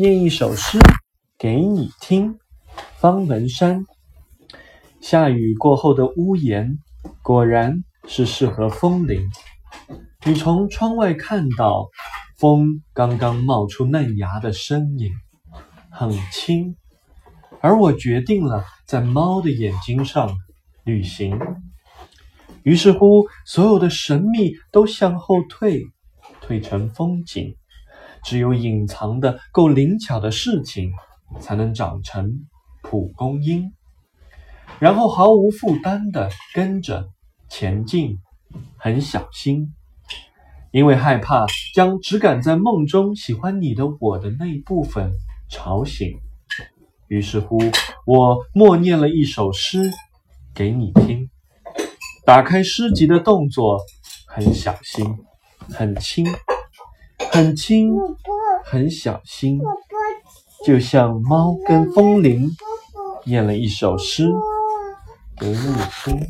念一首诗给你听。方文山。下雨过后的屋檐，果然是适合风铃。你从窗外看到，风刚刚冒出嫩芽的身影，很轻。而我决定了在猫的眼睛上旅行。于是乎，所有的神秘都向后退，退成风景。只有隐藏的够灵巧的事情，才能长成蒲公英，然后毫无负担地跟着前进，很小心，因为害怕将只敢在梦中喜欢你的我的那一部分吵醒。于是乎，我默念了一首诗给你听。打开诗集的动作很小心，很轻，很轻，很小心，就像猫跟风铃念了一首诗给你听。